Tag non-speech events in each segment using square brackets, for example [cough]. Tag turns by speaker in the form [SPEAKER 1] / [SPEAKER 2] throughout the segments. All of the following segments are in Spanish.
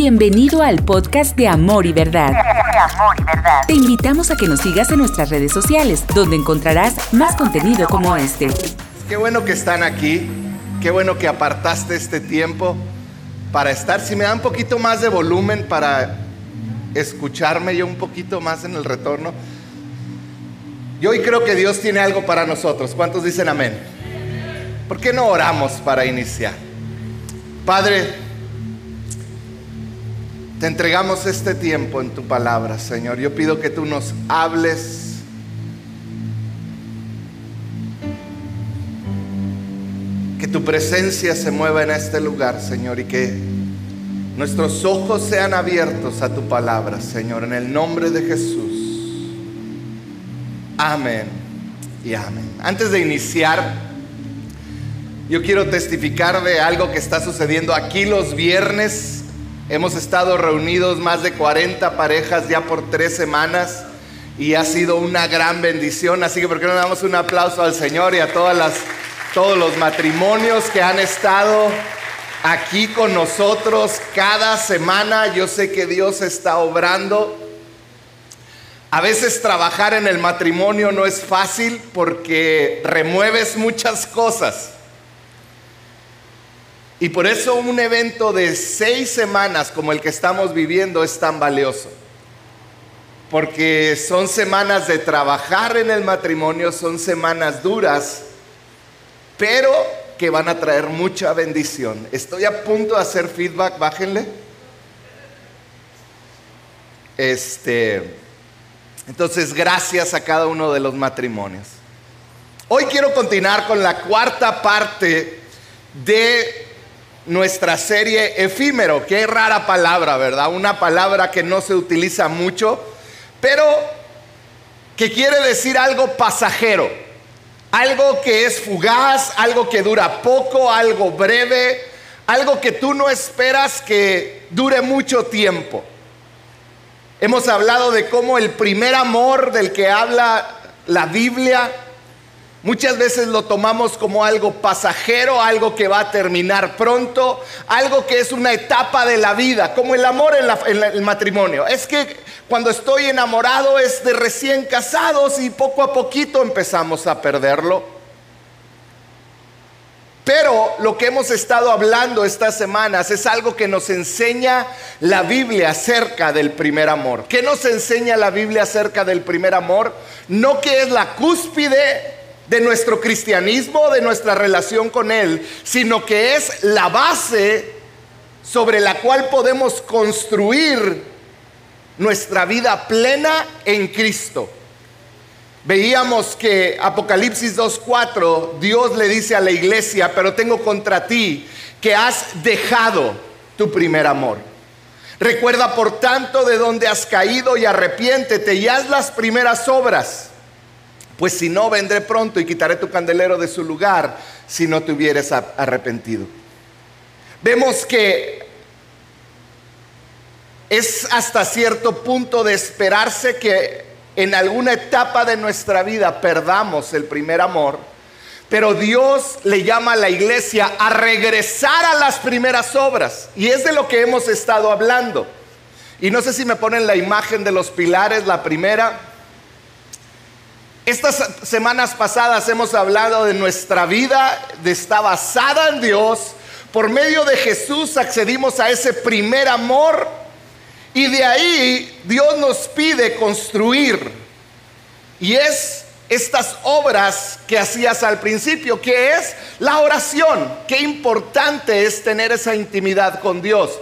[SPEAKER 1] Bienvenido al podcast de Amor y Verdad. Te invitamos a que nos sigas en nuestras redes sociales, donde encontrarás más contenido como este.
[SPEAKER 2] Qué bueno que están aquí, qué bueno que apartaste este tiempo para estar. Si me da un poquito más de volumen para escucharme yo un poquito más en el retorno. Yo hoy creo que Dios tiene algo para nosotros. ¿Cuántos dicen amén? ¿Por qué no oramos para iniciar? Padre, te entregamos este tiempo en tu palabra, Señor. Yo pido que tú nos hables. Que tu presencia se mueva en este lugar, Señor, y que nuestros ojos sean abiertos a tu palabra, Señor, en el nombre de Jesús. Amén y amén. Antes de iniciar, yo quiero testificar de algo que está sucediendo aquí los viernes Hemos estado reunidos más de 40 parejas ya por tres semanas y ha sido una gran bendición. Así que, ¿por qué no damos un aplauso al Señor y a todos los matrimonios que han estado aquí con nosotros cada semana? Yo sé que Dios está obrando. A veces trabajar en el matrimonio no es fácil porque remueves muchas cosas. Y por eso un evento de seis semanas como el que estamos viviendo es tan valioso. Porque son semanas de trabajar en el matrimonio, son semanas duras, pero que van a traer mucha bendición. Estoy a punto de hacer feedback, bájenle. Este, entonces, gracias a cada uno de los matrimonios. Hoy quiero continuar con la cuarta parte de nuestra serie efímero. Qué rara palabra, ¿verdad? Una palabra que no se utiliza mucho, pero que quiere decir algo pasajero. Algo que es fugaz, algo que dura poco, algo breve, algo que tú no esperas que dure mucho tiempo. Hemos hablado de cómo el primer amor del que habla la Biblia Muchas veces lo tomamos como algo pasajero, algo que va a terminar pronto, algo que es una etapa de la vida, como el amor en, el matrimonio. Es que cuando estoy enamorado es de recién casados y poco a poquito empezamos a perderlo. Pero lo que hemos estado hablando estas semanas es algo que nos enseña la Biblia acerca del primer amor. ¿Qué nos enseña la Biblia acerca del primer amor? No que es la cúspide de nuestro cristianismo, de nuestra relación con Él, sino que es la base sobre la cual podemos construir nuestra vida plena en Cristo. Veíamos que Apocalipsis 2.4, Dios le dice a la iglesia, pero tengo contra ti que has dejado tu primer amor. Recuerda por tanto de dónde has caído y arrepiéntete y haz las primeras obras pues si no, vendré pronto y quitaré tu candelero de su lugar si no te hubieras arrepentido. Vemos que es hasta cierto punto de esperarse que en alguna etapa de nuestra vida perdamos el primer amor, pero Dios le llama a la iglesia a regresar a las primeras obras. Y es de lo que hemos estado hablando. Y no sé si me ponen la imagen de los pilares, la primera. Estas semanas pasadas hemos hablado de nuestra vida, de está basada en Dios. Por medio de Jesús accedimos a ese primer amor y de ahí Dios nos pide construir. Y es estas obras que hacías al principio, que es la oración. Qué importante es tener esa intimidad con Dios.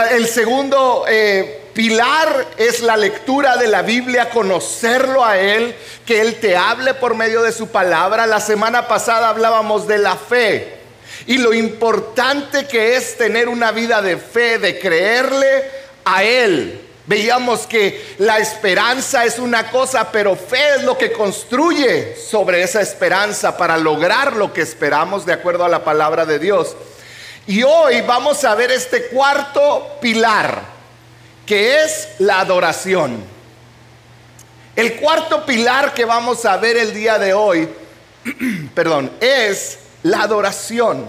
[SPEAKER 2] El segundo eh, pilar es la lectura de la Biblia, conocerlo a Él, que Él te hable por medio de su palabra. La semana pasada hablábamos de la fe y lo importante que es tener una vida de fe, de creerle a Él. Veíamos que la esperanza es una cosa, pero fe es lo que construye sobre esa esperanza para lograr lo que esperamos de acuerdo a la palabra de Dios. Y hoy vamos a ver este cuarto pilar que es la adoración. El cuarto pilar que vamos a ver el día de hoy, [clears throat] perdón, es la adoración.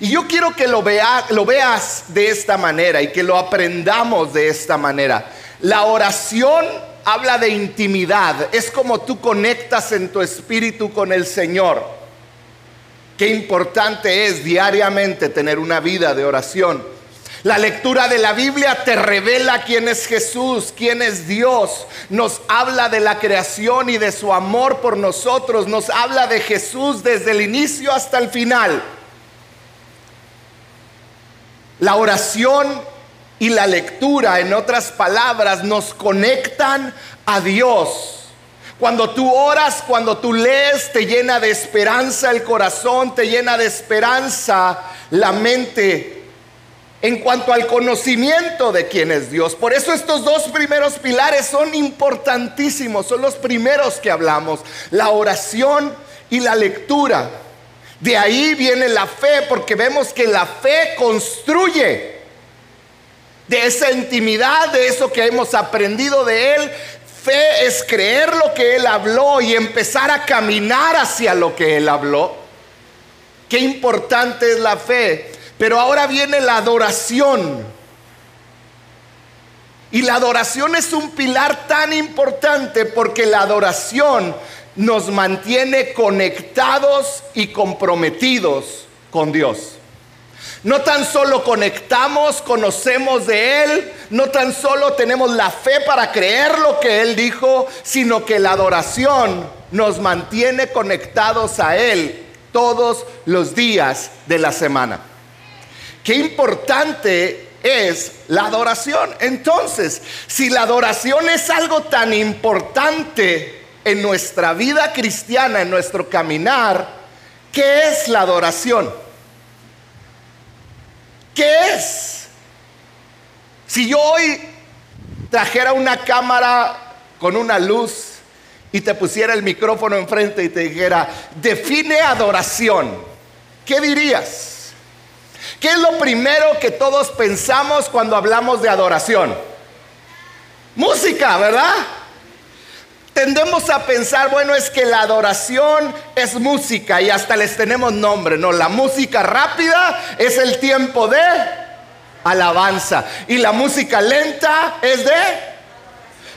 [SPEAKER 2] Y yo quiero que lo, lo veas de esta manera y que lo aprendamos de esta manera. La oración habla de intimidad, es como tú conectas en tu espíritu con el Señor. Qué importante es diariamente tener una vida de oración. La lectura de la Biblia te revela quién es Jesús, quién es Dios. Nos habla de la creación y de su amor por nosotros. Nos habla de Jesús desde el inicio hasta el final. La oración y la lectura, en otras palabras, nos conectan a Dios. Cuando tú oras, cuando tú lees, te llena de esperanza el corazón, te llena de esperanza la mente en cuanto al conocimiento de quién es Dios. Por eso estos dos primeros pilares son importantísimos, son los primeros que hablamos, la oración y la lectura. De ahí viene la fe, porque vemos que la fe construye de esa intimidad, de eso que hemos aprendido de Él. Fe es creer lo que Él habló y empezar a caminar hacia lo que Él habló. Qué importante es la fe. Pero ahora viene la adoración. Y la adoración es un pilar tan importante porque la adoración nos mantiene conectados y comprometidos con Dios. No tan solo conectamos, conocemos de Él, no tan solo tenemos la fe para creer lo que Él dijo, sino que la adoración nos mantiene conectados a Él todos los días de la semana. Qué importante es la adoración. Entonces, si la adoración es algo tan importante en nuestra vida cristiana, en nuestro caminar, ¿qué es la adoración? ¿Qué es? Si yo hoy trajera una cámara con una luz y te pusiera el micrófono enfrente y te dijera, define adoración, ¿qué dirías? ¿Qué es lo primero que todos pensamos cuando hablamos de adoración? Música, ¿verdad? Tendemos a pensar, bueno, es que la adoración es música y hasta les tenemos nombre, ¿no? La música rápida es el tiempo de alabanza y la música lenta es de...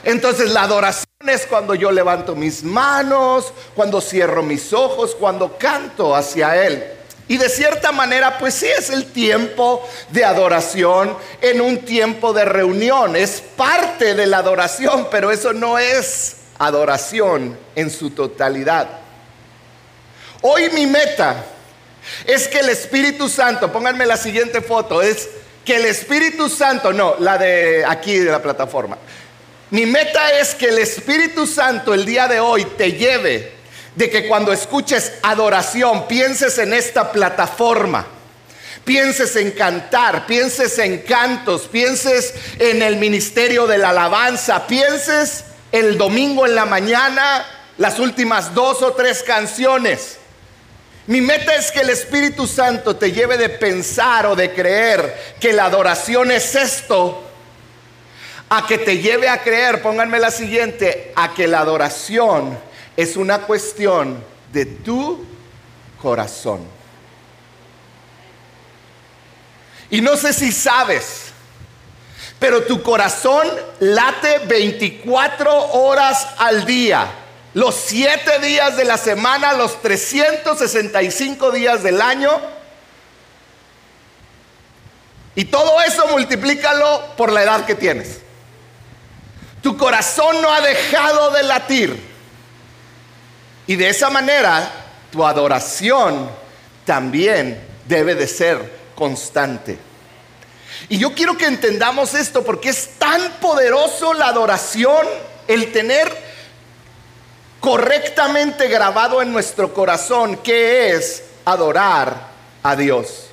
[SPEAKER 2] Entonces la adoración es cuando yo levanto mis manos, cuando cierro mis ojos, cuando canto hacia Él. Y de cierta manera, pues sí es el tiempo de adoración en un tiempo de reunión. Es parte de la adoración, pero eso no es adoración en su totalidad. Hoy mi meta es que el Espíritu Santo, pónganme la siguiente foto, es que el Espíritu Santo, no, la de aquí de la plataforma. Mi meta es que el Espíritu Santo el día de hoy te lleve de que cuando escuches adoración pienses en esta plataforma. Pienses en cantar, pienses en cantos, pienses en el ministerio de la alabanza, pienses el domingo en la mañana las últimas dos o tres canciones. Mi meta es que el Espíritu Santo te lleve de pensar o de creer que la adoración es esto, a que te lleve a creer, pónganme la siguiente, a que la adoración es una cuestión de tu corazón. Y no sé si sabes, pero tu corazón late 24 horas al día, los 7 días de la semana, los 365 días del año. Y todo eso multiplícalo por la edad que tienes. Tu corazón no ha dejado de latir. Y de esa manera tu adoración también debe de ser constante. Y yo quiero que entendamos esto porque es tan poderoso la adoración, el tener correctamente grabado en nuestro corazón que es adorar a Dios.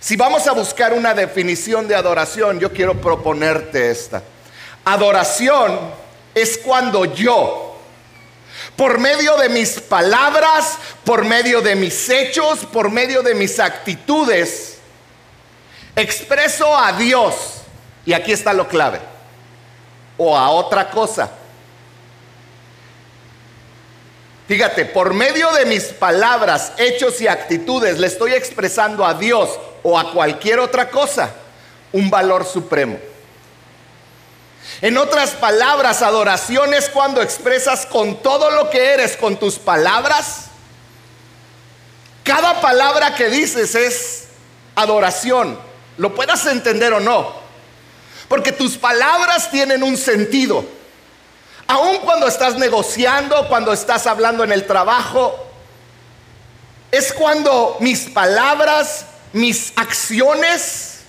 [SPEAKER 2] Si vamos a buscar una definición de adoración, yo quiero proponerte esta. Adoración es cuando yo, por medio de mis palabras, por medio de mis hechos, por medio de mis actitudes, expreso a Dios, y aquí está lo clave, o a otra cosa. Fíjate, por medio de mis palabras, hechos y actitudes le estoy expresando a Dios o a cualquier otra cosa un valor supremo. En otras palabras, adoración es cuando expresas con todo lo que eres, con tus palabras. Cada palabra que dices es adoración, lo puedas entender o no. Porque tus palabras tienen un sentido. Aun cuando estás negociando, cuando estás hablando en el trabajo, es cuando mis palabras, mis acciones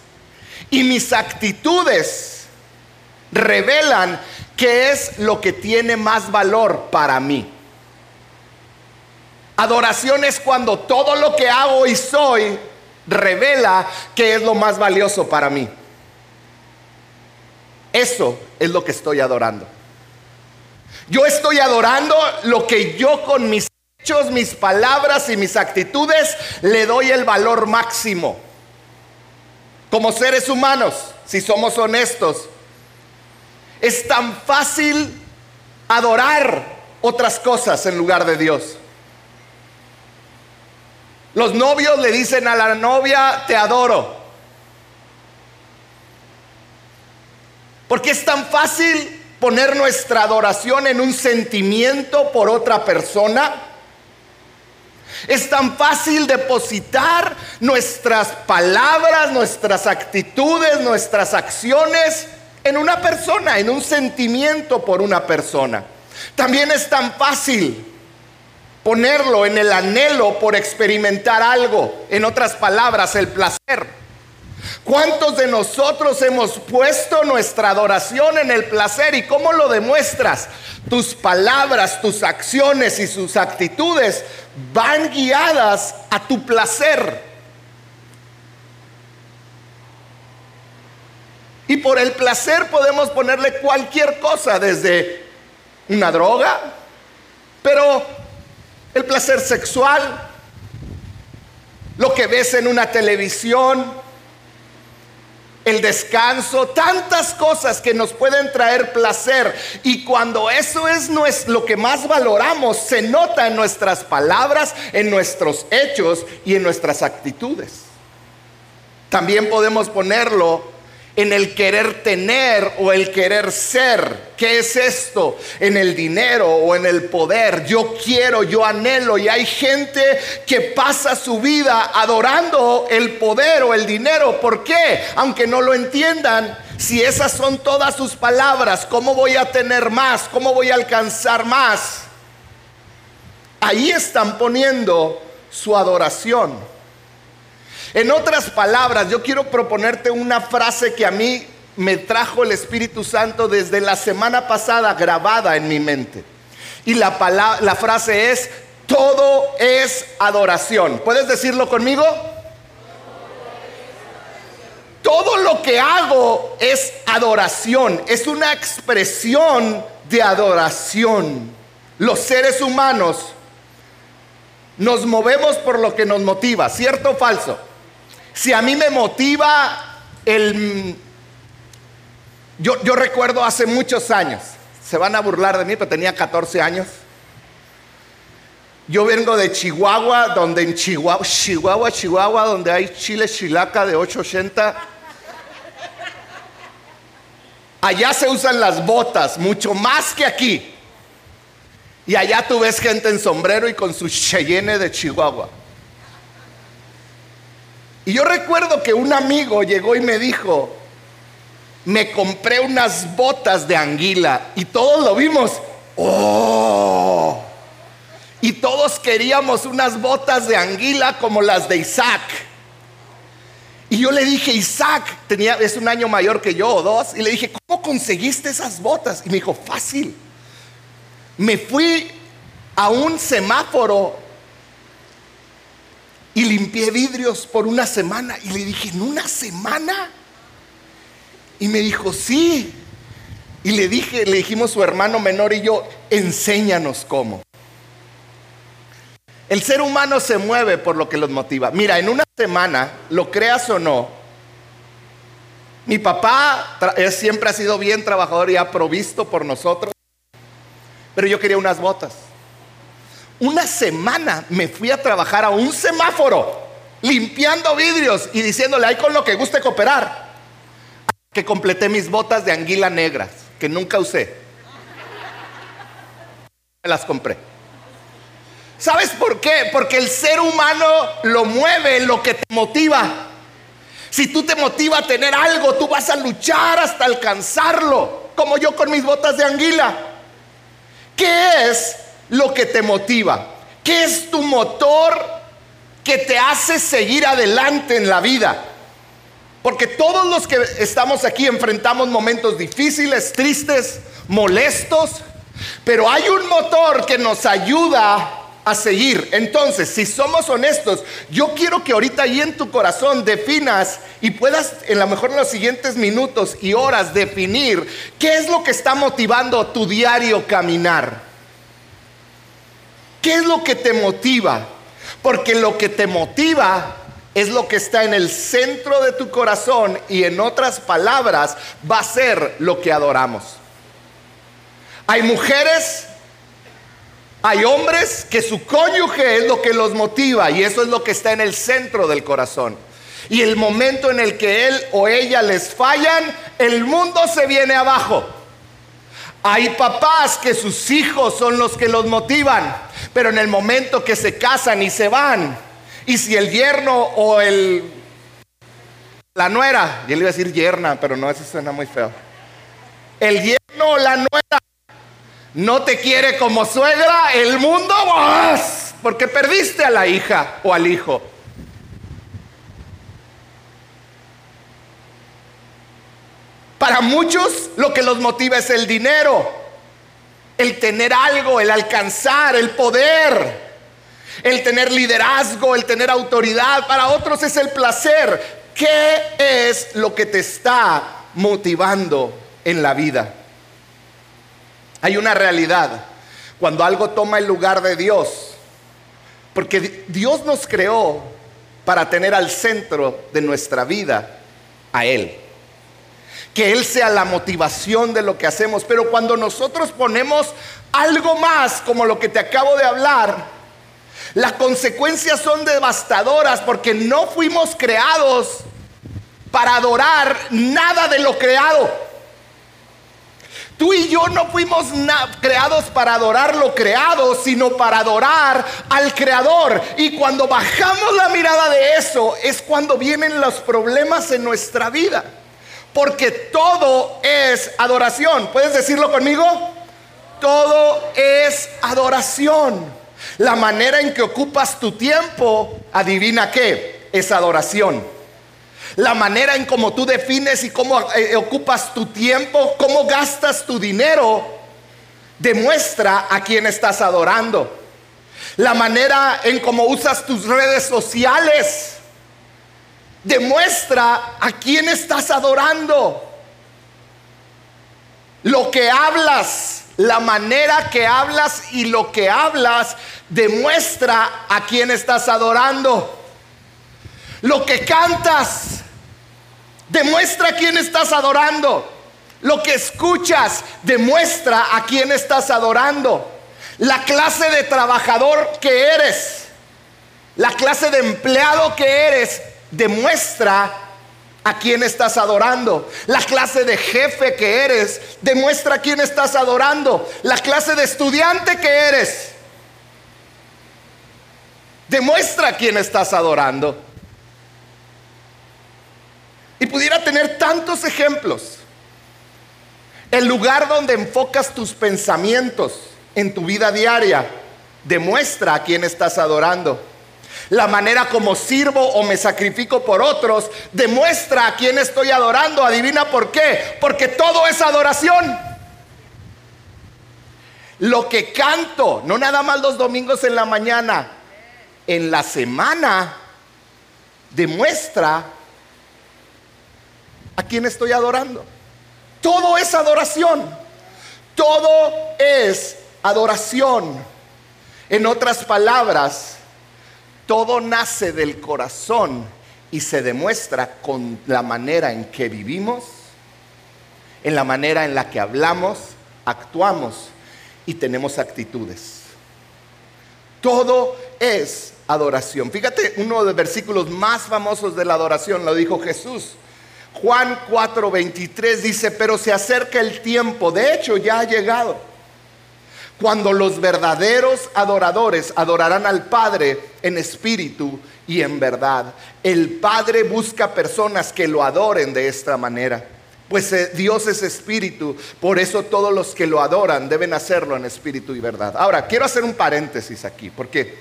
[SPEAKER 2] y mis actitudes revelan qué es lo que tiene más valor para mí. Adoración es cuando todo lo que hago y soy revela qué es lo más valioso para mí. Eso es lo que estoy adorando. Yo estoy adorando lo que yo con mis hechos, mis palabras y mis actitudes le doy el valor máximo. Como seres humanos, si somos honestos, es tan fácil adorar otras cosas en lugar de Dios. Los novios le dicen a la novia, te adoro. Porque es tan fácil poner nuestra adoración en un sentimiento por otra persona. Es tan fácil depositar nuestras palabras, nuestras actitudes, nuestras acciones en una persona, en un sentimiento por una persona. También es tan fácil ponerlo en el anhelo por experimentar algo, en otras palabras, el placer. ¿Cuántos de nosotros hemos puesto nuestra adoración en el placer? ¿Y cómo lo demuestras? Tus palabras, tus acciones y sus actitudes van guiadas a tu placer. Y por el placer podemos ponerle cualquier cosa, desde una droga, pero el placer sexual, lo que ves en una televisión, el descanso, tantas cosas que nos pueden traer placer. Y cuando eso es lo que más valoramos, se nota en nuestras palabras, en nuestros hechos y en nuestras actitudes. También podemos ponerlo en el querer tener o el querer ser. ¿Qué es esto? En el dinero o en el poder. Yo quiero, yo anhelo. Y hay gente que pasa su vida adorando el poder o el dinero. ¿Por qué? Aunque no lo entiendan. Si esas son todas sus palabras, ¿cómo voy a tener más? ¿Cómo voy a alcanzar más? Ahí están poniendo su adoración. En otras palabras, yo quiero proponerte una frase que a mí me trajo el Espíritu Santo desde la semana pasada grabada en mi mente. Y la, frase es, todo es adoración. ¿Puedes decirlo conmigo? Todo lo que hago es adoración, es una expresión de adoración. Los seres humanos nos movemos por lo que nos motiva, ¿cierto o falso? Si a mí me motiva el... Yo, yo recuerdo hace muchos años, se van a burlar de mí, pero tenía 14 años. Yo vengo de Chihuahua, donde en Chihuahua, Chihuahua, Chihuahua, donde hay chile chilaca de 880. Allá se usan las botas, mucho más que aquí. Y allá tú ves gente en sombrero y con su cheyenne de Chihuahua. Y yo recuerdo que un amigo llegó y me dijo, me compré unas botas de anguila y todos lo vimos. ¡Oh! Y todos queríamos unas botas de anguila como las de Isaac. Y yo le dije, Isaac, tenía, es un año mayor que yo o dos, y le dije, ¿cómo conseguiste esas botas? Y me dijo, fácil. Me fui a un semáforo y limpié vidrios por una semana. Y le dije, ¿en una semana? Y me dijo, sí. Y le dije, le dijimos su hermano menor y yo, enséñanos cómo. El ser humano se mueve por lo que los motiva. Mira, en una semana, lo creas o no, mi papá siempre ha sido bien trabajador y ha provisto por nosotros, pero yo quería unas botas. Una semana me fui a trabajar a un semáforo, limpiando vidrios y diciéndole, ahí con lo que guste cooperar, que completé mis botas de anguila negras, que nunca usé. Me las compré. ¿Sabes por qué? Porque el ser humano lo mueve lo que te motiva. Si tú te motiva a tener algo, tú vas a luchar hasta alcanzarlo, como yo con mis botas de anguila. ¿Qué es lo que te motiva? ¿Qué es tu motor que te hace seguir adelante en la vida? Porque todos los que estamos aquí enfrentamos momentos difíciles, tristes, molestos, pero hay un motor que nos ayuda a seguir. Entonces, si somos honestos, yo quiero que ahorita ahí en tu corazón definas y puedas en lo mejor en los siguientes minutos y horas definir qué es lo que está motivando tu diario caminar. ¿Qué es lo que te motiva? Porque lo que te motiva es lo que está en el centro de tu corazón y en otras palabras va a ser lo que adoramos. Hay mujeres hay hombres que su cónyuge es lo que los motiva y eso es lo que está en el centro del corazón. Y el momento en el que él o ella les fallan, el mundo se viene abajo. Hay papás que sus hijos son los que los motivan, pero en el momento que se casan y se van, y si el yerno o el la nuera, yo le iba a decir yerna, pero no, eso suena muy feo. El yerno o la nuera no te quiere como suegra, el mundo vas, porque perdiste a la hija o al hijo. Para muchos lo que los motiva es el dinero, el tener algo, el alcanzar, el poder, el tener liderazgo, el tener autoridad. Para otros es el placer. ¿Qué es lo que te está motivando en la vida? Hay una realidad. Cuando algo toma el lugar de Dios, porque Dios nos creó para tener al centro de nuestra vida a Él. Que Él sea la motivación de lo que hacemos. Pero cuando nosotros ponemos algo más, como lo que te acabo de hablar, las consecuencias son devastadoras porque no fuimos creados para adorar nada de lo creado. Tú y yo no fuimos creados para adorar lo creado, sino para adorar al creador. Y cuando bajamos la mirada de eso es cuando vienen los problemas en nuestra vida. Porque todo es adoración. ¿Puedes decirlo conmigo? Todo es adoración. La manera en que ocupas tu tiempo, adivina qué, es adoración. La manera en cómo tú defines y cómo eh, ocupas tu tiempo, cómo gastas tu dinero, demuestra a quién estás adorando. La manera en cómo usas tus redes sociales demuestra a quién estás adorando. Lo que hablas, la manera que hablas y lo que hablas demuestra a quién estás adorando. Lo que cantas demuestra a quién estás adorando. Lo que escuchas demuestra a quién estás adorando. La clase de trabajador que eres, la clase de empleado que eres, demuestra a quién estás adorando. La clase de jefe que eres demuestra a quién estás adorando. La clase de estudiante que eres demuestra a quién estás adorando. Y pudiera tener tantos ejemplos. El lugar donde enfocas tus pensamientos en tu vida diaria demuestra a quién estás adorando. La manera como sirvo o me sacrifico por otros demuestra a quién estoy adorando. Adivina por qué. Porque todo es adoración. Lo que canto, no nada más los domingos en la mañana, en la semana, demuestra ¿A quién estoy adorando? Todo es adoración. Todo es adoración. En otras palabras, todo nace del corazón y se demuestra con la manera en que vivimos, en la manera en la que hablamos, actuamos y tenemos actitudes. Todo es adoración. Fíjate, uno de los versículos más famosos de la adoración lo dijo Jesús. Juan 4:23 dice, pero se acerca el tiempo, de hecho ya ha llegado, cuando los verdaderos adoradores adorarán al Padre en espíritu y en verdad. El Padre busca personas que lo adoren de esta manera. Pues eh, Dios es espíritu, por eso todos los que lo adoran deben hacerlo en espíritu y verdad. Ahora, quiero hacer un paréntesis aquí, porque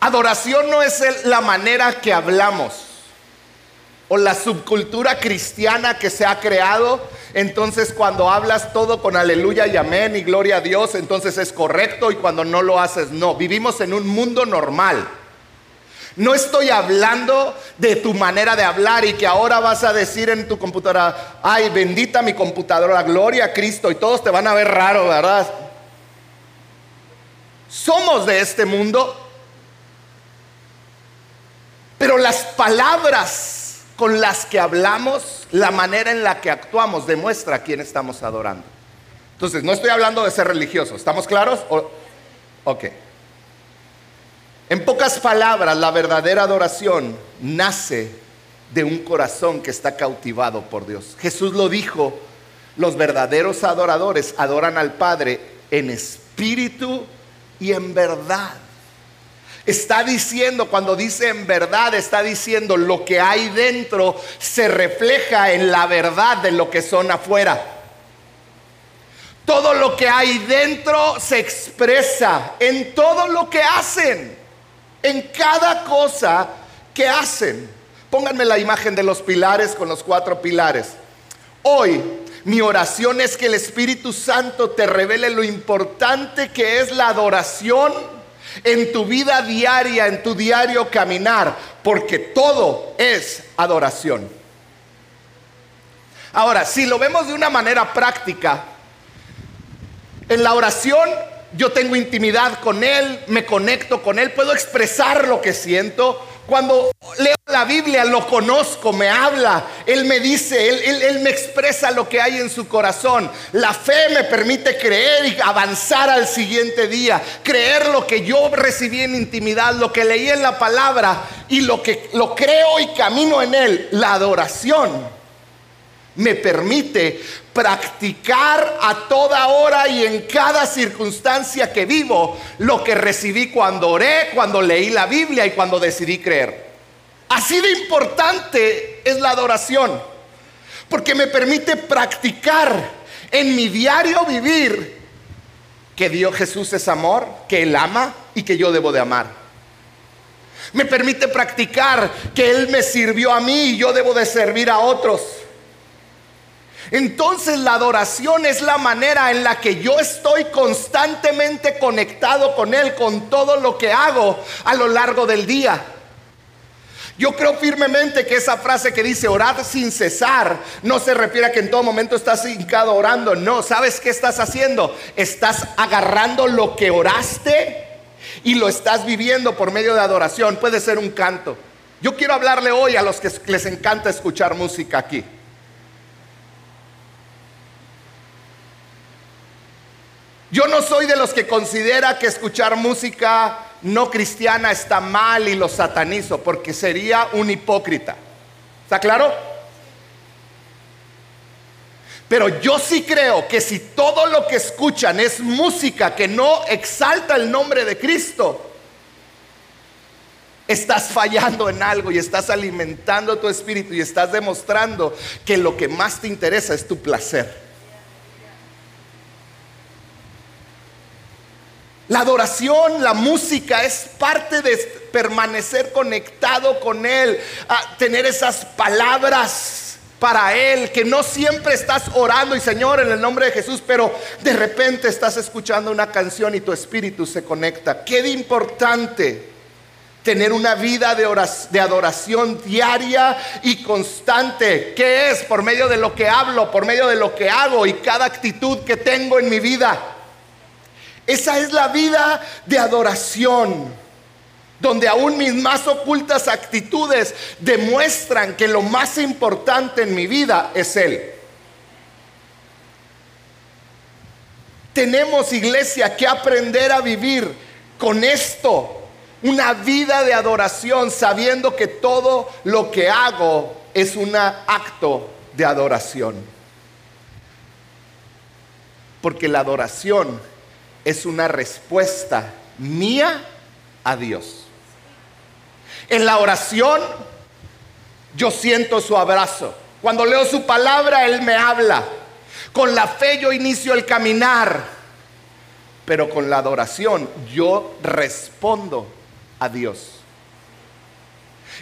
[SPEAKER 2] adoración no es la manera que hablamos o la subcultura cristiana que se ha creado. Entonces cuando hablas todo con aleluya y amén y gloria a Dios, entonces es correcto y cuando no lo haces, no. Vivimos en un mundo normal. No estoy hablando de tu manera de hablar y que ahora vas a decir en tu computadora, ay, bendita mi computadora, gloria a Cristo, y todos te van a ver raro, ¿verdad? Somos de este mundo, pero las palabras con las que hablamos, la manera en la que actuamos, demuestra a quién estamos adorando. Entonces, no estoy hablando de ser religioso, ¿estamos claros? ok. En pocas palabras, la verdadera adoración nace de un corazón que está cautivado por Dios. Jesús lo dijo, los verdaderos adoradores adoran al Padre en espíritu y en verdad. Está diciendo, cuando dice en verdad, está diciendo lo que hay dentro se refleja en la verdad de lo que son afuera. Todo lo que hay dentro se expresa en todo lo que hacen en cada cosa que hacen. Pónganme la imagen de los pilares con los cuatro pilares. Hoy mi oración es que el Espíritu Santo te revele lo importante que es la adoración en tu vida diaria, en tu diario caminar, porque todo es adoración. Ahora, si lo vemos de una manera práctica, en la oración yo tengo intimidad con Él, me conecto con Él, puedo expresar lo que siento. Cuando leo la Biblia lo conozco, me habla, Él me dice, él, él, me expresa lo que hay en su corazón. La fe me permite creer y avanzar al siguiente día, creer lo que yo recibí en intimidad, lo que leí en la palabra y lo que lo creo y camino en Él, la adoración me permite practicar a toda hora y en cada circunstancia que vivo lo que recibí cuando oré, cuando leí la Biblia y cuando decidí creer. Así de importante es la adoración, porque me permite practicar en mi diario vivir que Dios Jesús es amor, que Él ama y que yo debo de amar. Me permite practicar que Él me sirvió a mí y yo debo de servir a otros entonces la adoración es la manera en la que yo estoy constantemente conectado con Él, con todo lo que hago a lo largo del día. Yo creo firmemente que esa frase que dice orar sin cesar no se refiere a que en todo momento estás hincado orando. No, ¿sabes qué estás haciendo? Estás agarrando lo que oraste y lo estás viviendo por medio de adoración. Puede ser un canto. Yo quiero hablarle hoy a los que les encanta escuchar música aquí. Yo no soy de los que considera que escuchar música no cristiana está mal y lo satanizo, porque sería un hipócrita. ¿Está claro? Pero yo sí creo que si todo lo que escuchan es música que no exalta el nombre de Cristo, estás fallando en algo y estás alimentando tu espíritu y estás demostrando que lo que más te interesa es tu placer. La adoración, la música es parte de permanecer conectado con Él, a tener esas palabras para Él, que no siempre estás orando y Señor en el nombre de Jesús, pero de repente estás escuchando una canción y tu espíritu se conecta. Qué importante tener una vida de, de adoración diaria y constante. ¿Qué es? Por medio de lo que hablo, por medio de lo que hago y cada actitud que tengo en mi vida. Esa es la vida de adoración, donde aún mis más ocultas actitudes demuestran que lo más importante en mi vida es Él. Tenemos, iglesia, que aprender a vivir con esto, una vida de adoración, sabiendo que todo lo que hago es un acto de adoración. Porque la adoración es una respuesta mía a Dios. En la oración yo siento su abrazo. Cuando leo su palabra, Él me habla. Con la fe yo inicio el caminar. Pero con la adoración yo respondo a Dios.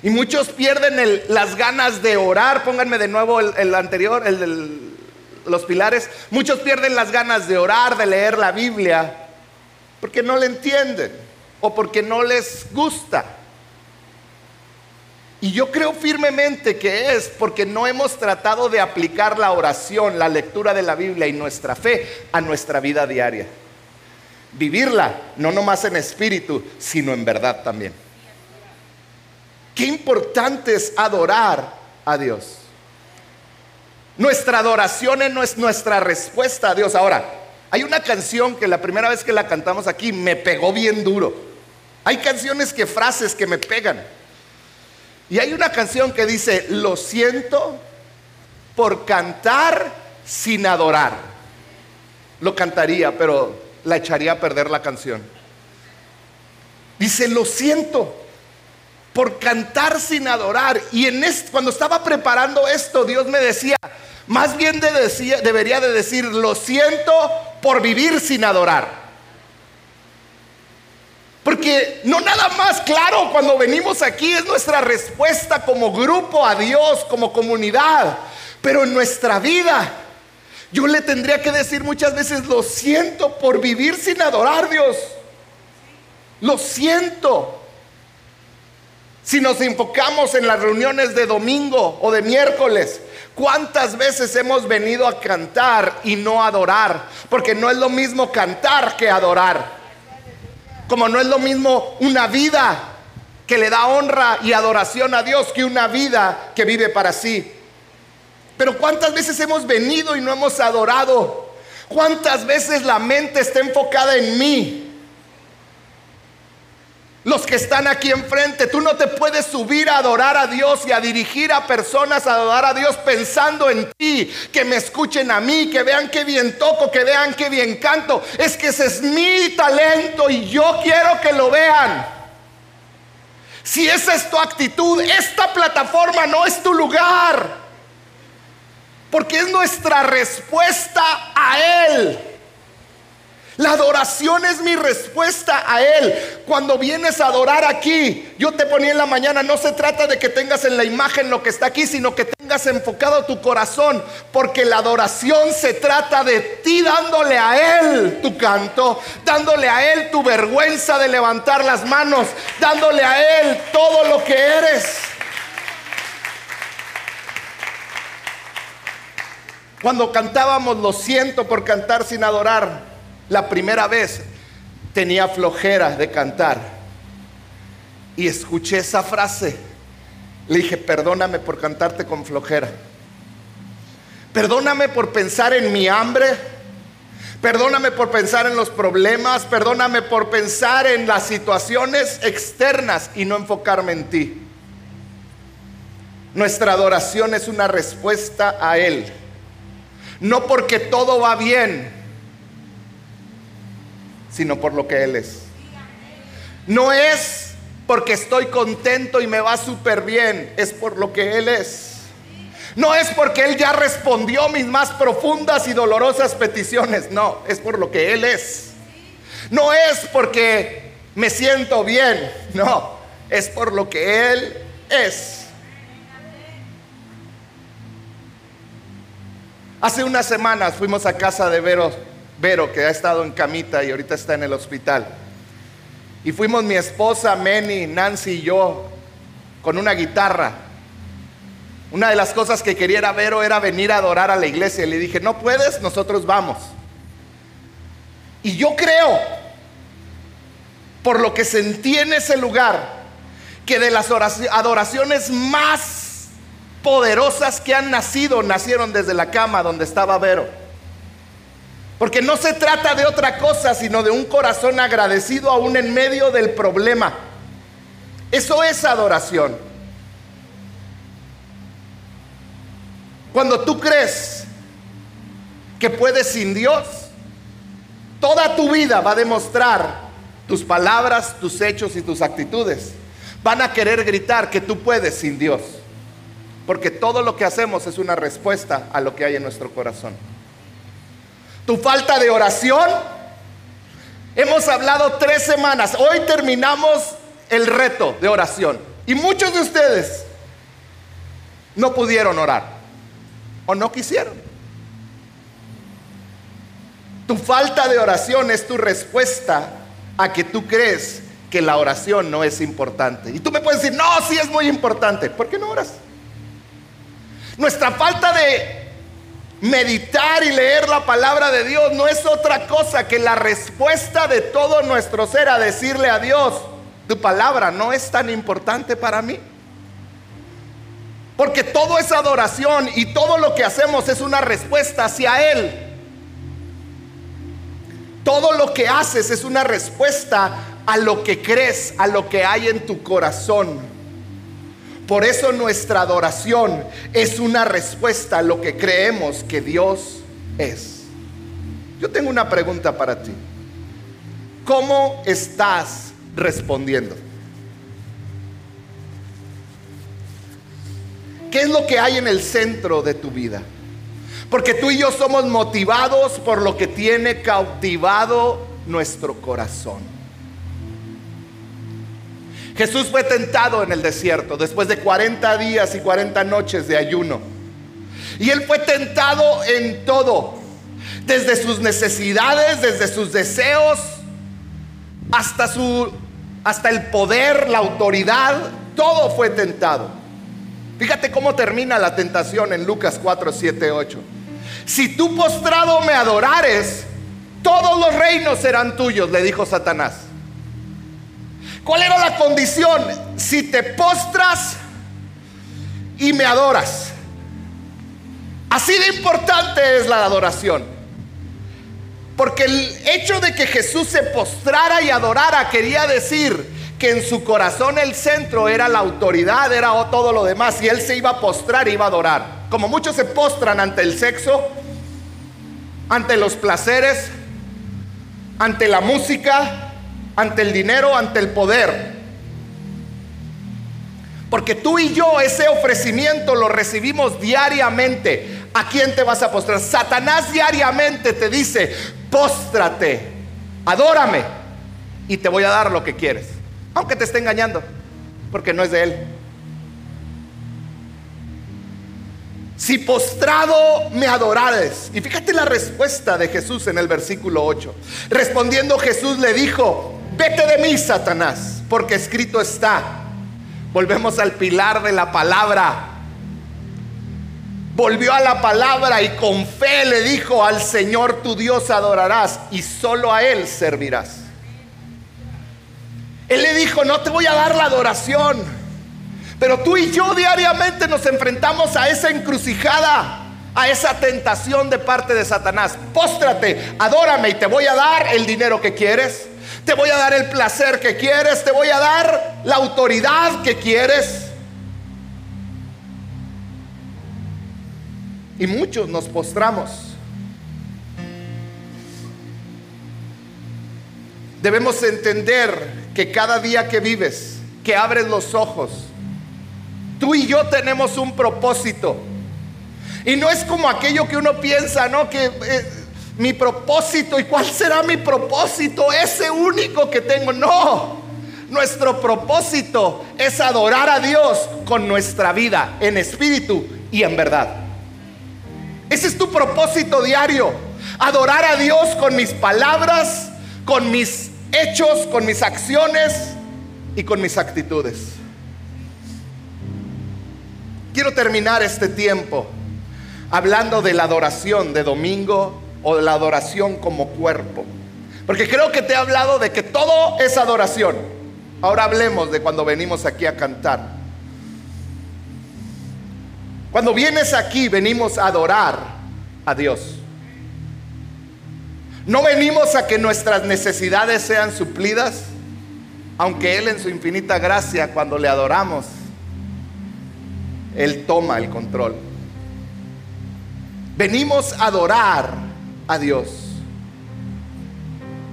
[SPEAKER 2] Y muchos pierden las ganas de orar. Pónganme de nuevo el, anterior, el de los pilares. Muchos pierden las ganas de orar, de leer la Biblia, porque no le entienden o porque no les gusta. Y yo creo firmemente que es porque no hemos tratado de aplicar la oración, la lectura de la Biblia y nuestra fe a nuestra vida diaria. Vivirla, no nomás en espíritu, sino en verdad también. Qué importante es adorar a Dios. Nuestra adoración no es nuestra respuesta a Dios. Ahora, hay una canción que la primera vez que la cantamos aquí me pegó bien duro. Hay canciones que frases que me pegan. Y hay una canción que dice, lo siento por cantar sin adorar. Lo cantaría, pero la echaría a perder la canción. Dice, lo siento por cantar sin adorar. Y en cuando estaba preparando esto, Dios me decía, más bien debería de decir, lo siento por vivir sin adorar. Porque no nada más claro cuando venimos aquí es nuestra respuesta como grupo a Dios, como comunidad, pero en nuestra vida yo le tendría que decir muchas veces, lo siento por vivir sin adorar a Dios. Lo siento. Si nos enfocamos en las reuniones de domingo o de miércoles, ¿cuántas veces hemos venido a cantar y no adorar? Porque no es lo mismo cantar que adorar. Como no es lo mismo una vida que le da honra y adoración a Dios que una vida que vive para sí. Pero ¿cuántas veces hemos venido y no hemos adorado? ¿Cuántas veces la mente está enfocada en mí? Los que están aquí enfrente, tú no te puedes subir a adorar a Dios y a dirigir a personas a adorar a Dios pensando en ti, que me escuchen a mí, que vean qué bien toco, que vean qué bien canto. Es que ese es mi talento y yo quiero que lo vean. Si esa es tu actitud, esta plataforma no es tu lugar, porque es nuestra respuesta a Él. La adoración es mi respuesta a Él. Cuando vienes a adorar aquí, yo te ponía en la mañana, no se trata de que tengas en la imagen lo que está aquí, sino que tengas enfocado tu corazón, porque la adoración se trata de ti dándole a Él tu canto, dándole a Él tu vergüenza de levantar las manos, dándole a Él todo lo que eres. Cuando cantábamos, lo siento por cantar sin adorar. La primera vez tenía flojera de cantar y escuché esa frase. Le dije, perdóname por cantarte con flojera. Perdóname por pensar en mi hambre. Perdóname por pensar en los problemas. Perdóname por pensar en las situaciones externas y no enfocarme en ti. Nuestra adoración es una respuesta a Él. No porque todo va bien, sino por lo que Él es. No es porque estoy contento y me va súper bien, es por lo que Él es. No es porque Él ya respondió mis más profundas y dolorosas peticiones, no, es por lo que Él es. No es porque me siento bien, no, es por lo que Él es. Hace unas semanas fuimos a casa de Vero Vero, que ha estado en camita y ahorita está en el hospital. Y fuimos mi esposa, Manny, Nancy y yo con una guitarra. Una de las cosas que quería Vero era venir a adorar a la iglesia. Y le dije, no puedes, nosotros vamos. Y yo creo, por lo que sentí en ese lugar, que de las adoraciones más poderosas que han nacido, nacieron desde la cama donde estaba Vero. Porque no se trata de otra cosa, sino de un corazón agradecido aún en medio del problema. Eso es adoración. Cuando tú crees que puedes sin Dios, toda tu vida va a demostrar tus palabras, tus hechos y tus actitudes. Van a querer gritar que tú puedes sin Dios. Porque todo lo que hacemos es una respuesta a lo que hay en nuestro corazón tu falta de oración. Hemos hablado tres semanas. Hoy terminamos el reto de oración. Y muchos de ustedes no pudieron orar o no quisieron. Tu falta de oración es tu respuesta a que tú crees que la oración no es importante. Y tú me puedes decir, no, sí es muy importante. ¿Por qué no oras? Nuestra falta de meditar y leer la palabra de Dios no es otra cosa que la respuesta de todo nuestro ser a decirle a Dios, tu palabra no es tan importante para mí. Porque todo es adoración y todo lo que hacemos es una respuesta hacia Él. Todo lo que haces es una respuesta a lo que crees, a lo que hay en tu corazón. Por eso nuestra adoración es una respuesta a lo que creemos que Dios es. Yo tengo una pregunta para ti. ¿Cómo estás respondiendo? ¿Qué es lo que hay en el centro de tu vida? Porque tú y yo somos motivados por lo que tiene cautivado nuestro corazón. Jesús fue tentado en el desierto después de 40 días y 40 noches de ayuno. Y él fue tentado en todo, desde sus necesidades, desde sus deseos, hasta su hasta el poder, la autoridad, todo fue tentado. Fíjate cómo termina la tentación en Lucas 4, 7, 8. Si tú postrado me adorares, todos los reinos serán tuyos, le dijo Satanás. ¿Cuál era la condición? Si te postras y me adoras. Así de importante es la adoración. Porque el hecho de que Jesús se postrara y adorara quería decir que en su corazón el centro era la autoridad, era todo lo demás. Y él se iba a postrar y iba a adorar. Como muchos se postran ante el sexo, ante los placeres, ante la música, ante el dinero, ante el poder. Porque tú y yo ese ofrecimiento lo recibimos diariamente. ¿A quién te vas a postrar? Satanás diariamente te dice, póstrate, adórame y te voy a dar lo que quieres. Aunque te esté engañando, porque no es de él. Si postrado me adorares. Y fíjate la respuesta de Jesús en el versículo 8. Respondiendo Jesús le dijo, vete de mí, Satanás, porque escrito está. Volvemos al pilar de la palabra. Volvió a la palabra y con fe le dijo, al Señor tu Dios adorarás y solo a Él servirás. Él le dijo, no te voy a dar la adoración, pero tú y yo diariamente nos enfrentamos a esa encrucijada, a esa tentación de parte de Satanás. Póstrate, adórame y te voy a dar el dinero que quieres te voy a dar el placer que quieres, te voy a dar la autoridad que quieres. Y muchos nos postramos. Debemos entender que cada día que vives, que abres los ojos, tú y yo tenemos un propósito. Y no es como aquello que uno piensa, ¿no? Que eh, mi propósito. ¿Y cuál será mi propósito? Ese único que tengo. No. Nuestro propósito es adorar a Dios con nuestra vida, en espíritu y en verdad. Ese es tu propósito diario. Adorar a Dios con mis palabras, con mis hechos, con mis acciones y con mis actitudes. Quiero terminar este tiempo hablando de la adoración de domingo o la adoración como cuerpo. Porque creo que te he hablado de que todo es adoración. Ahora hablemos de cuando venimos aquí a cantar. Cuando vienes aquí venimos a adorar a Dios. No venimos a que nuestras necesidades sean suplidas, aunque Él en su infinita gracia, cuando le adoramos, Él toma el control. Venimos a adorar Dios.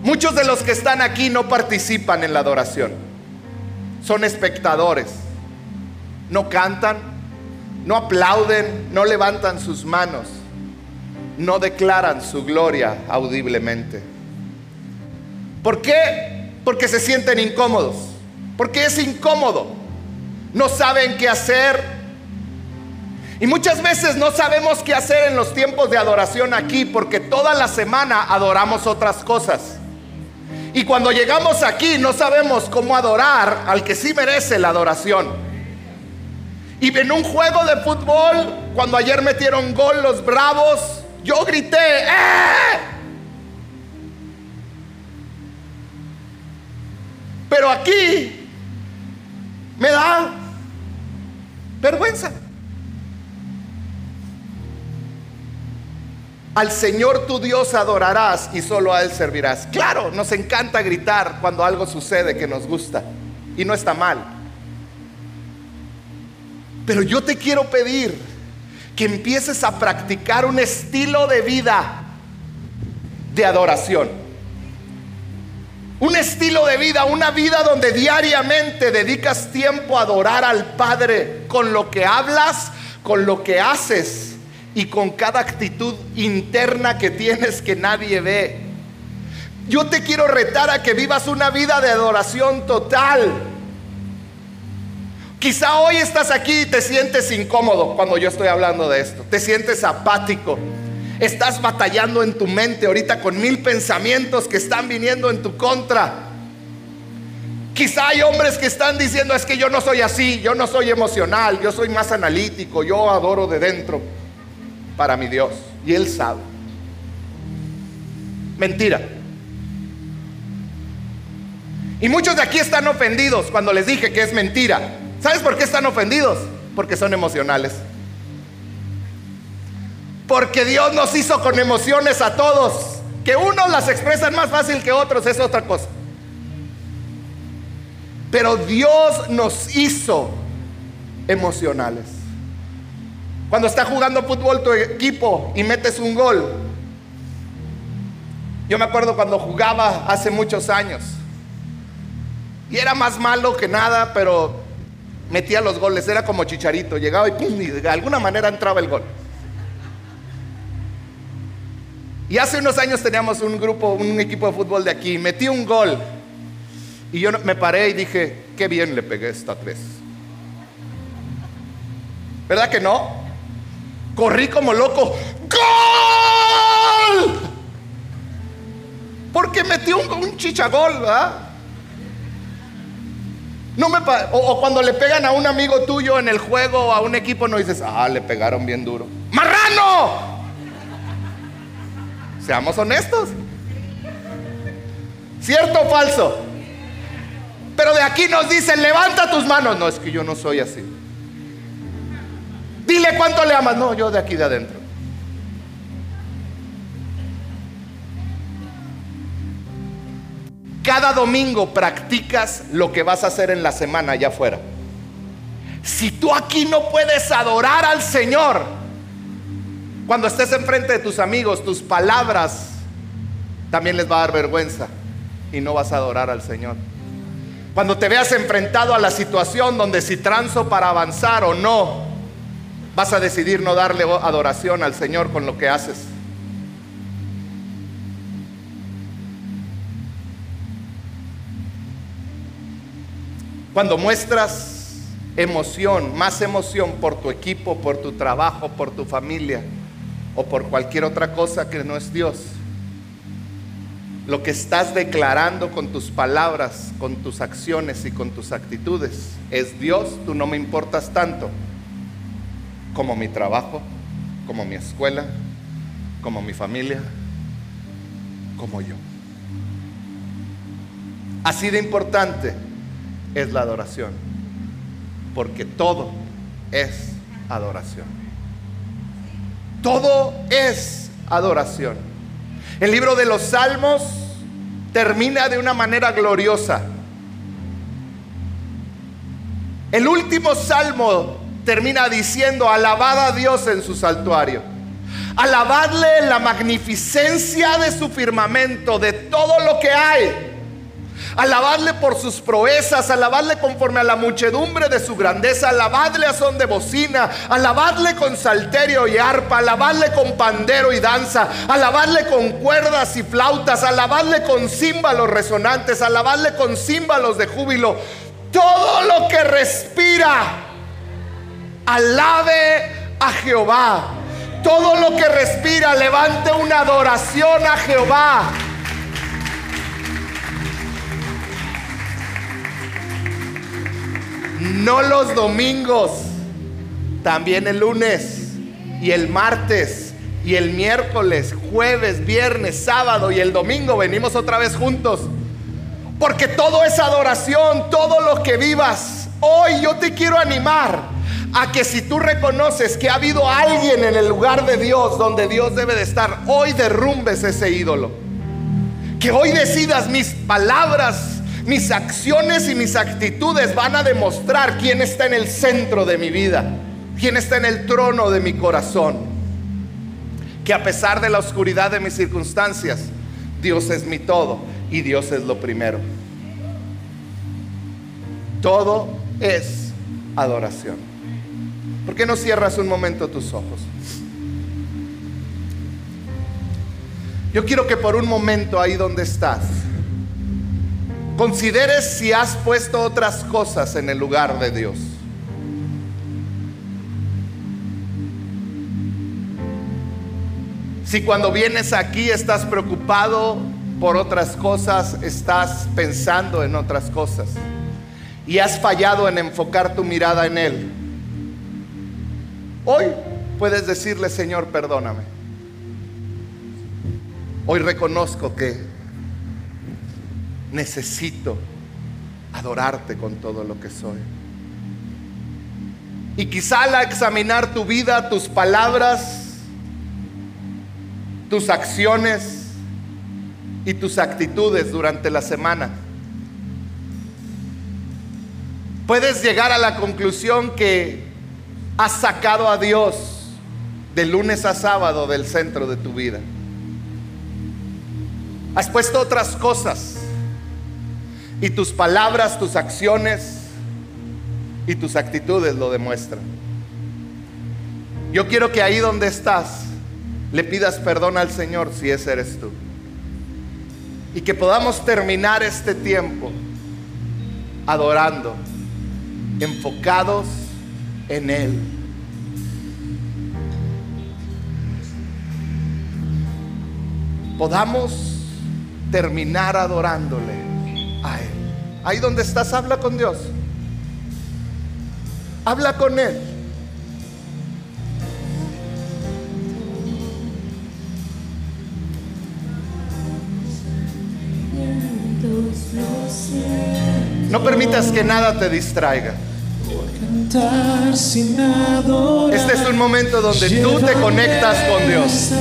[SPEAKER 2] Muchos de los que están aquí no participan en la adoración. Son espectadores. No cantan, no aplauden, no levantan sus manos, no declaran su gloria audiblemente. ¿Por qué? Porque se sienten incómodos. Porque es incómodo. No saben qué hacer, y muchas veces no sabemos qué hacer en los tiempos de adoración aquí porque toda la semana adoramos otras cosas. Y cuando llegamos aquí no sabemos cómo adorar al que sí merece la adoración. Y en un juego de fútbol, cuando ayer metieron gol los bravos, yo grité, ¡Eh! Pero aquí me da vergüenza. Al Señor tu Dios adorarás y solo a Él servirás. Claro, nos encanta gritar cuando algo sucede que nos gusta y no está mal. Pero yo te quiero pedir que empieces a practicar un estilo de vida de adoración. Un estilo de vida, una vida donde diariamente dedicas tiempo a adorar al Padre con lo que hablas, con lo que haces y con cada actitud interna que tienes que nadie ve. Yo te quiero retar a que vivas una vida de adoración total. Quizá hoy estás aquí y te sientes incómodo cuando yo estoy hablando de esto. Te sientes apático. Estás batallando en tu mente ahorita con mil pensamientos que están viniendo en tu contra. Quizá hay hombres que están diciendo es que yo no soy así, yo no soy emocional, yo soy más analítico, yo adoro de dentro para mi Dios. Y Él sabe. Mentira. Y muchos de aquí están ofendidos cuando les dije que es mentira. ¿Sabes por qué están ofendidos? Porque son emocionales. Porque Dios nos hizo con emociones a todos. Que unos las expresan más fácil que otros es otra cosa. Pero Dios nos hizo emocionales. Cuando está jugando fútbol tu equipo y metes un gol. Yo me acuerdo cuando jugaba hace muchos años. Y era más malo que nada, pero metía los goles. Era como chicharito. Llegaba y, pum, y de alguna manera entraba el gol. Y hace unos años teníamos un grupo, un equipo de fútbol de aquí. Metí un gol. Y yo me paré y dije, qué bien le pegué esta tres. ¿Verdad que no? Corrí como loco. ¡Gol! Porque metió un, un chichagol, ¿verdad? No me o, cuando le pegan a un amigo tuyo en el juego o a un equipo, no dices, ah, le pegaron bien duro. ¡Marrano! Seamos honestos. ¿Cierto o falso? Pero de aquí nos dicen, levanta tus manos. No, es que yo no soy así. Dile cuánto le amas. No, yo de aquí de adentro. Cada domingo practicas lo que vas a hacer en la semana allá afuera. Si tú aquí no puedes adorar al Señor, cuando estés enfrente de tus amigos, tus palabras también les va a dar vergüenza y no vas a adorar al Señor. Cuando te veas enfrentado a la situación donde si transo para avanzar o no, vas a decidir no darle adoración al Señor con lo que haces. Cuando muestras emoción, más emoción por tu equipo, por tu trabajo, por tu familia o por cualquier otra cosa que no es Dios, lo que estás declarando con tus palabras, con tus acciones y con tus actitudes es Dios, tú no me importas tanto como mi trabajo, como mi escuela, como mi familia, como yo. Así de importante es la adoración, porque todo es adoración. Todo es adoración. El libro de los Salmos termina de una manera gloriosa. El último salmo termina diciendo, alabad a Dios en su santuario. Alabadle la magnificencia de su firmamento, de todo lo que hay. Alabadle por sus proezas, alabadle conforme a la muchedumbre de su grandeza, alabadle a son de bocina, alabadle con salterio y arpa, alabadle con pandero y danza, alabadle con cuerdas y flautas, alabadle con címbalos resonantes, alabadle con címbalos de júbilo. Todo lo que respira, alabe a Jehová. Todo lo que respira, levante una adoración a Jehová. No los domingos, también el lunes y el martes y el miércoles, jueves, viernes, sábado y el domingo venimos otra vez juntos. Porque todo es adoración, todo lo que vivas. Hoy yo te quiero animar a que si tú reconoces que ha habido alguien en el lugar de Dios donde Dios debe de estar, hoy derrumbes ese ídolo. Que hoy decidas mis palabras mis acciones y mis actitudes van a demostrar quién está en el centro de mi vida, quién está en el trono de mi corazón. Que a pesar de la oscuridad de mis circunstancias, Dios es mi todo y Dios es lo primero. Todo es adoración. ¿Por qué no cierras un momento tus ojos? Yo quiero que por un momento ahí donde estás, consideres si has puesto otras cosas en el lugar de Dios. Si cuando vienes aquí estás preocupado por otras cosas, estás pensando en otras cosas y has fallado en enfocar tu mirada en Él, hoy puedes decirle, Señor, perdóname. Hoy reconozco que necesito adorarte con todo lo que soy. Y quizá al examinar tu vida, tus palabras, tus acciones y tus actitudes durante la semana, puedes llegar a la conclusión que has sacado a Dios de lunes a sábado del centro de tu vida. Has puesto otras cosas y tus palabras, tus acciones y tus actitudes lo demuestran. Yo quiero que ahí donde estás le pidas perdón al Señor si ese eres tú. Y que podamos terminar este tiempo adorando, enfocados en Él. Podamos terminar adorándole Ahí donde estás, habla con Dios. Habla con Él. No permitas que nada te distraiga. Este es un momento donde tú te conectas con Dios.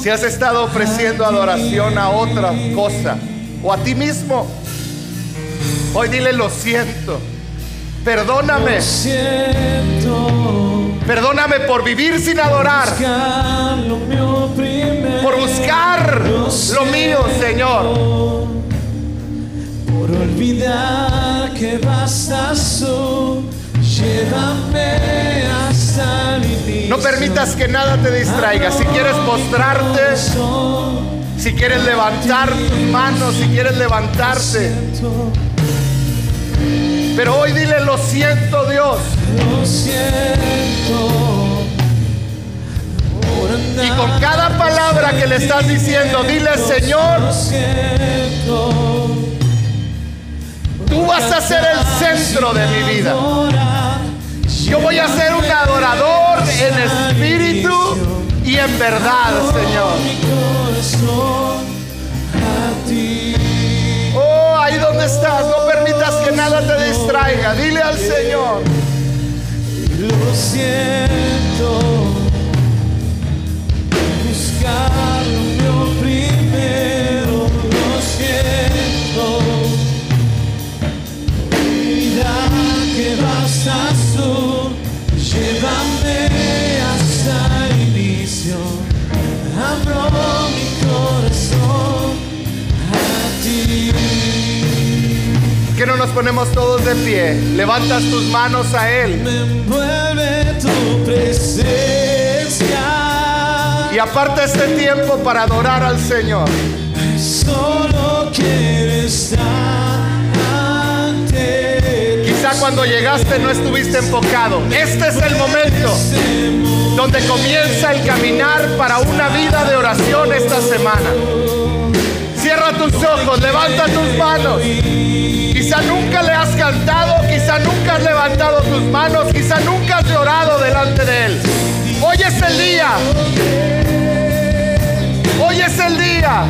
[SPEAKER 2] Si has estado ofreciendo adoración a otra cosa o a ti mismo, hoy dile lo siento. Perdóname. Perdóname por vivir sin adorar. Por buscar lo mío, Señor.
[SPEAKER 3] Por olvidar que bastas tú. Llévame hasta el
[SPEAKER 2] No permitas que nada te distraiga. Si quieres postrarte, si quieres levantar tus manos, si quieres levantarte. Pero hoy dile, lo siento Dios.
[SPEAKER 3] Lo siento.
[SPEAKER 2] Y con cada palabra que le estás diciendo, dile, Señor, Tú vas a ser el centro de mi vida. Yo voy a ser un adorador en espíritu y en verdad, Señor. Oh, ahí donde estás, no permitas que nada te distraiga. Dile al Señor.
[SPEAKER 3] Lo siento. Buscar llevas al sur, llévame hasta el inicio. Abro mi corazón a ti.
[SPEAKER 2] Que no nos ponemos todos de pie. Levantas tus manos a Él.
[SPEAKER 3] Me envuelve tu presencia.
[SPEAKER 2] Y aparte este tiempo para adorar al Señor.
[SPEAKER 3] Solo quiero estar.
[SPEAKER 2] Quizá cuando llegaste no estuviste enfocado. Este es el momento donde comienza el caminar para una vida de oración esta semana. Cierra tus ojos, levanta tus manos. Quizá nunca le has cantado, quizá nunca has levantado tus manos, quizá nunca has llorado delante de Él. Hoy es el día. Hoy es el día.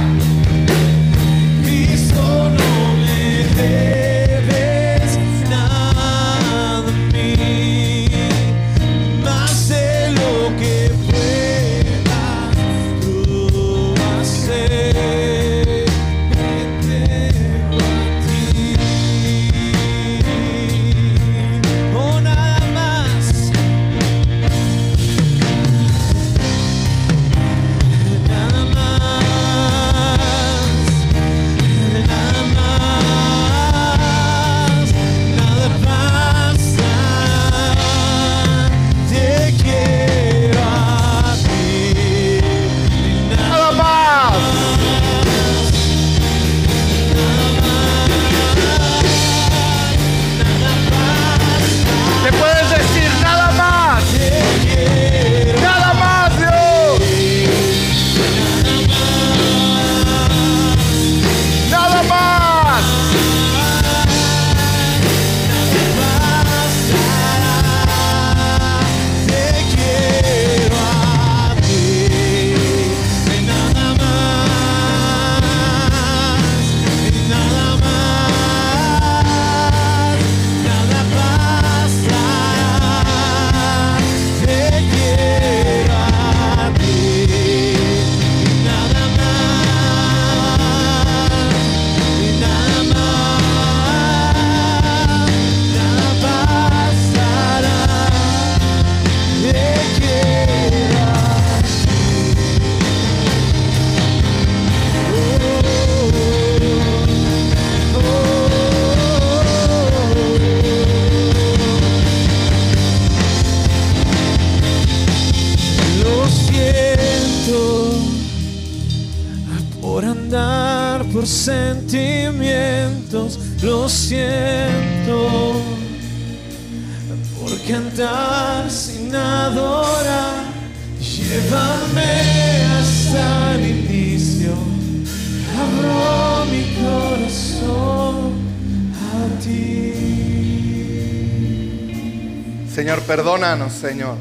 [SPEAKER 2] Perdónanos, Señor,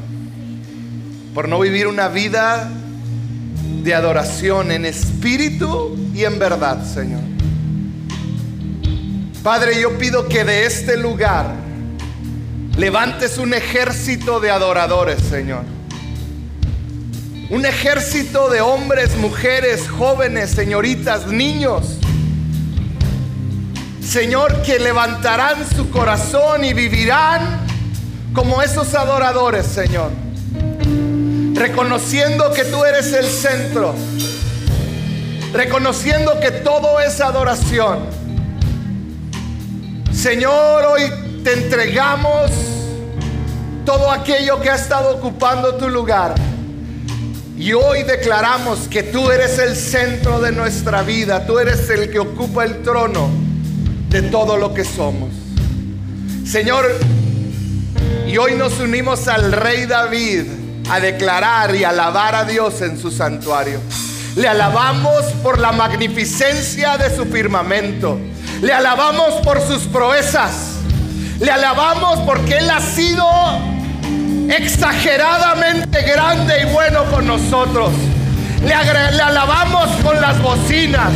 [SPEAKER 2] por no vivir una vida de adoración en espíritu y en verdad, Señor. Padre, yo pido que de este lugar levantes un ejército de adoradores, Señor. Un ejército de hombres, mujeres, jóvenes, señoritas, niños. Señor, que levantarán su corazón y vivirán como esos adoradores, Señor. Reconociendo que tú eres el centro. Reconociendo que todo es adoración. Señor, hoy te entregamos todo aquello que ha estado ocupando tu lugar. Y hoy declaramos que tú eres el centro de nuestra vida. Tú eres el que ocupa el trono de todo lo que somos. Señor, y hoy nos unimos al rey David a declarar y alabar a Dios en su santuario. Le alabamos por la magnificencia de su firmamento. Le alabamos por sus proezas. Le alabamos porque Él ha sido exageradamente grande y bueno con nosotros. Le, le alabamos con las bocinas.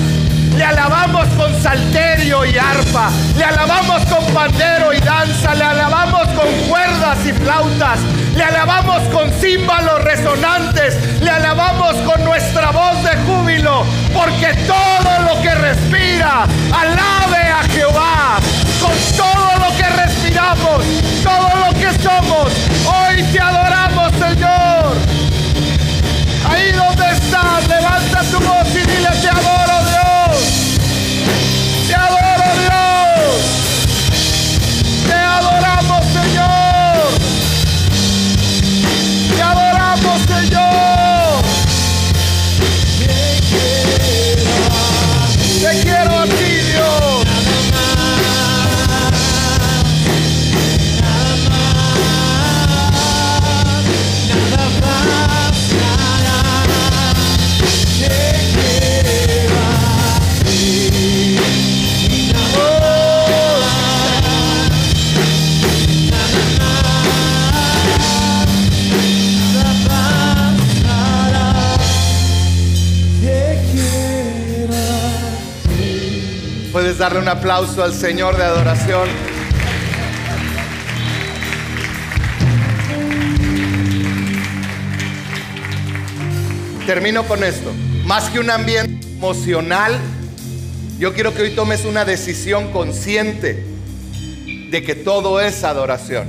[SPEAKER 2] Le alabamos con salterio y arpa. Le alabamos con pandero y danza. Le alabamos con cuerdas y flautas. Le alabamos con címbalos resonantes. Le alabamos con nuestra voz de júbilo. Porque todo lo que respira, alabe a Jehová. Con todo lo que respiramos, todo lo que somos. Hoy te adoramos, Señor. Ahí donde estás, levanta tu voz y dile, te adoro darle un aplauso al Señor de adoración. Termino con esto. Más que un ambiente emocional, yo quiero que hoy tomes una decisión consciente de que todo es adoración.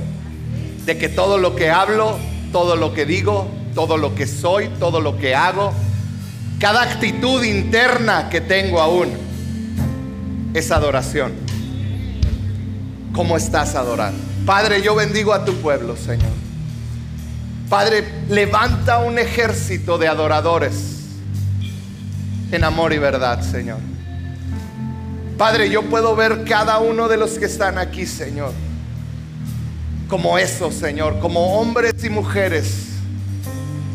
[SPEAKER 2] De que todo lo que hablo, todo lo que digo, todo lo que soy, todo lo que hago, cada actitud interna que tengo aún es adoración. ¿Cómo estás adorando? Padre, yo bendigo a tu pueblo, Señor. Padre, levanta un ejército de adoradores en amor y verdad, Señor. Padre, yo puedo ver cada uno de los que están aquí, Señor, como eso, Señor, como hombres y mujeres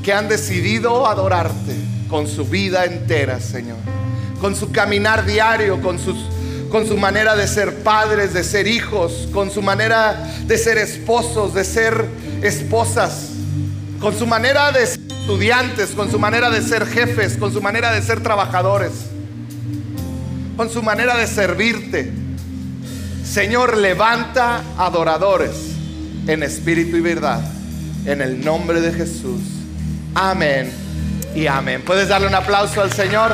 [SPEAKER 2] que han decidido adorarte con su vida entera, Señor, con su caminar diario, con sus con su manera de ser padres, de ser hijos, con su manera de ser esposos, de ser esposas, con su manera de ser estudiantes, con su manera de ser jefes, con su manera de ser trabajadores, con su manera de servirte. Señor, levanta adoradores en espíritu y verdad, en el nombre de Jesús. Amén y amén. ¿Puedes darle un aplauso al Señor?